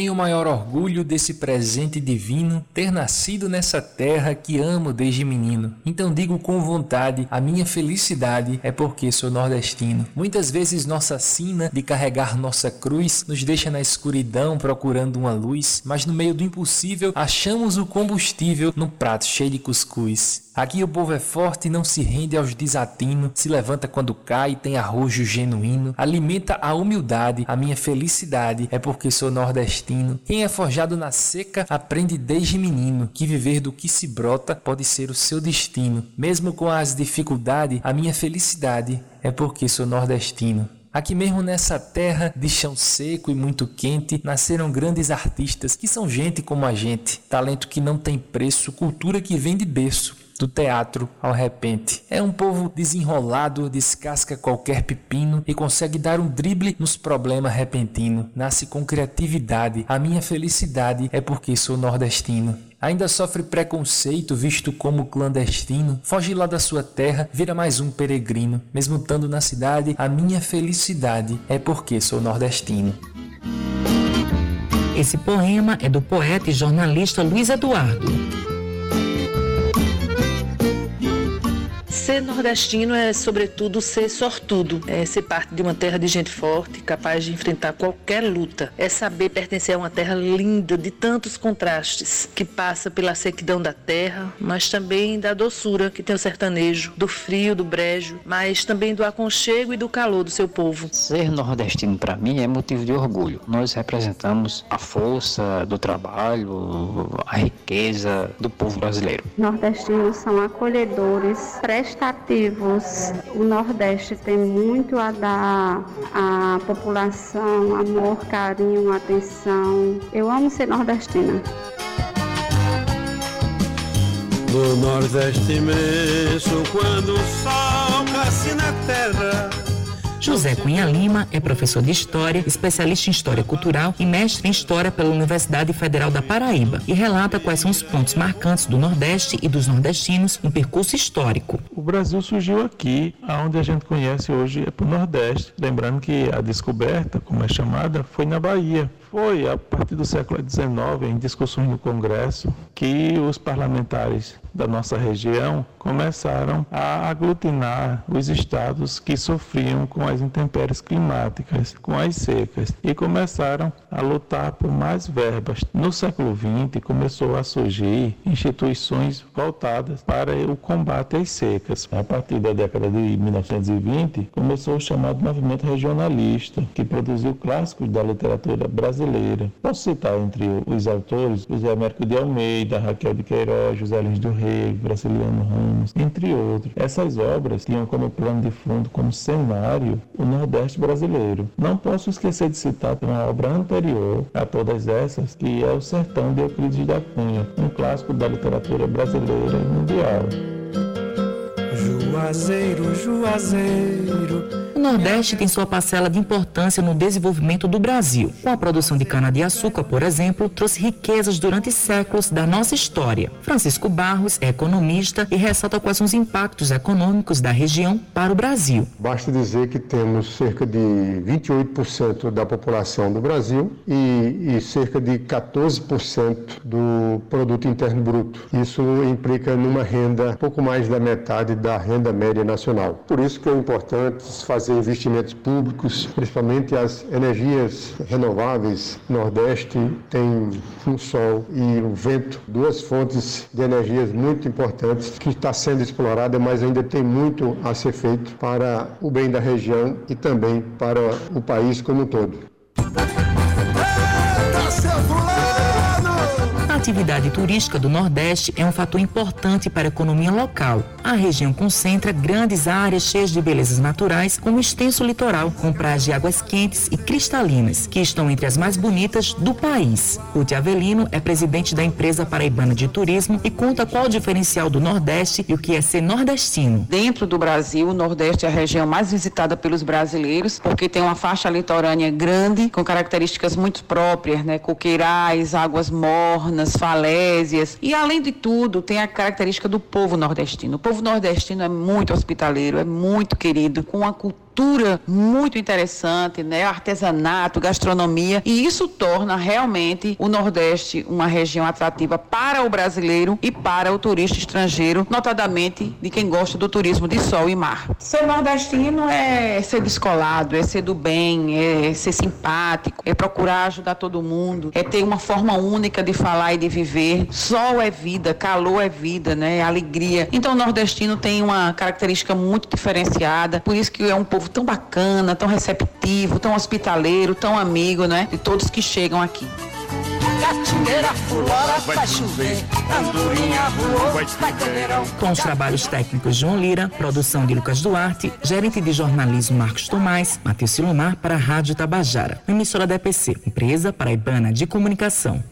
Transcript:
Tenho o maior orgulho desse presente divino ter nascido nessa terra que amo desde menino. Então digo com vontade: a minha felicidade é porque sou nordestino. Muitas vezes nossa sina de carregar nossa cruz nos deixa na escuridão procurando uma luz, mas no meio do impossível achamos o combustível no prato cheio de cuscuz. Aqui o povo é forte e não se rende aos desatinos, se levanta quando cai, tem arrojo genuíno, alimenta a humildade, a minha felicidade é porque sou nordestino. Quem é forjado na seca aprende desde menino que viver do que se brota pode ser o seu destino. Mesmo com as dificuldades, a minha felicidade é porque sou nordestino. Aqui mesmo nessa terra de chão seco e muito quente, nasceram grandes artistas que são gente como a gente, talento que não tem preço, cultura que vem de berço do teatro ao repente. É um povo desenrolado, descasca qualquer pepino e consegue dar um drible nos problemas repentinos. Nasce com criatividade. A minha felicidade é porque sou nordestino. Ainda sofre preconceito visto como clandestino, foge lá da sua terra, vira mais um peregrino. Mesmo estando na cidade, a minha felicidade é porque sou nordestino. Esse poema é do poeta e jornalista Luiz Eduardo. Ser nordestino é, sobretudo, ser sortudo, é ser parte de uma terra de gente forte, capaz de enfrentar qualquer luta, é saber pertencer a uma terra linda, de tantos contrastes, que passa pela sequidão da terra, mas também da doçura que tem o sertanejo, do frio, do brejo, mas também do aconchego e do calor do seu povo. Ser nordestino, para mim, é motivo de orgulho. Nós representamos a força do trabalho, a riqueza do povo brasileiro. Nordestinos são acolhedores, prestam prestativos. O Nordeste tem muito a dar à população, amor, carinho, atenção. Eu amo ser nordestina. No Nordeste imenso, quando o sol nasce na terra José Cunha Lima é professor de História, especialista em História Cultural e mestre em História pela Universidade Federal da Paraíba e relata quais são os pontos marcantes do Nordeste e dos nordestinos no percurso histórico. O Brasil surgiu aqui, aonde a gente conhece hoje é para o Nordeste. Lembrando que a descoberta, como é chamada, foi na Bahia. Foi a partir do século XIX, em discussões no Congresso, que os parlamentares da nossa região começaram a aglutinar os estados que sofriam com as intempéries climáticas, com as secas, e começaram a lutar por mais verbas. No século XX começou a surgir instituições voltadas para o combate às secas. A partir da década de 1920 começou o chamado movimento regionalista, que produziu clássicos da literatura brasileira. Posso citar entre os autores José Américo de Almeida, Raquel de Queiroz, José Lins do Rei, Brasiliano Ramos, entre outros. Essas obras tinham como plano de fundo, como cenário, o Nordeste brasileiro. Não posso esquecer de citar uma obra anterior a todas essas, que é O Sertão de Euclides da Cunha, um clássico da literatura brasileira e mundial. Juazeiro, Juazeiro o Nordeste tem sua parcela de importância no desenvolvimento do Brasil. Com a produção de cana-de-açúcar, por exemplo, trouxe riquezas durante séculos da nossa história. Francisco Barros é economista e ressalta quais são os impactos econômicos da região para o Brasil. Basta dizer que temos cerca de 28% da população do Brasil e, e cerca de 14% do produto interno bruto. Isso implica numa renda pouco mais da metade da renda média nacional. Por isso que é importante fazer fazer investimentos públicos, principalmente as energias renováveis. Nordeste tem o sol e o vento, duas fontes de energias muito importantes que está sendo explorada, mas ainda tem muito a ser feito para o bem da região e também para o país como um todo. Atividade turística do Nordeste é um fator importante para a economia local. A região concentra grandes áreas cheias de belezas naturais, com um extenso litoral, com praias de águas quentes e cristalinas, que estão entre as mais bonitas do país. Ruth Avelino é presidente da empresa paraibana de turismo e conta qual o diferencial do Nordeste e o que é ser nordestino. Dentro do Brasil, o Nordeste é a região mais visitada pelos brasileiros, porque tem uma faixa litorânea grande, com características muito próprias, né? Coqueirais, águas mornas, as falésias. E, além de tudo, tem a característica do povo nordestino. O povo nordestino é muito hospitaleiro, é muito querido, com uma cultura cultura muito interessante, né? Artesanato, gastronomia, e isso torna realmente o Nordeste uma região atrativa para o brasileiro e para o turista estrangeiro, notadamente de quem gosta do turismo de sol e mar. Ser nordestino é ser descolado, é ser do bem, é ser simpático, é procurar ajudar todo mundo, é ter uma forma única de falar e de viver. Sol é vida, calor é vida, né? Alegria. Então o nordestino tem uma característica muito diferenciada, por isso que é um povo tão bacana, tão receptivo, tão hospitaleiro, tão amigo, né? De todos que chegam aqui. Com os trabalhos técnicos de João Lira, produção de Lucas Duarte, gerente de jornalismo Marcos Tomás, Matheus Silomar para a Rádio Tabajara, emissora da EPC, empresa paraibana de comunicação.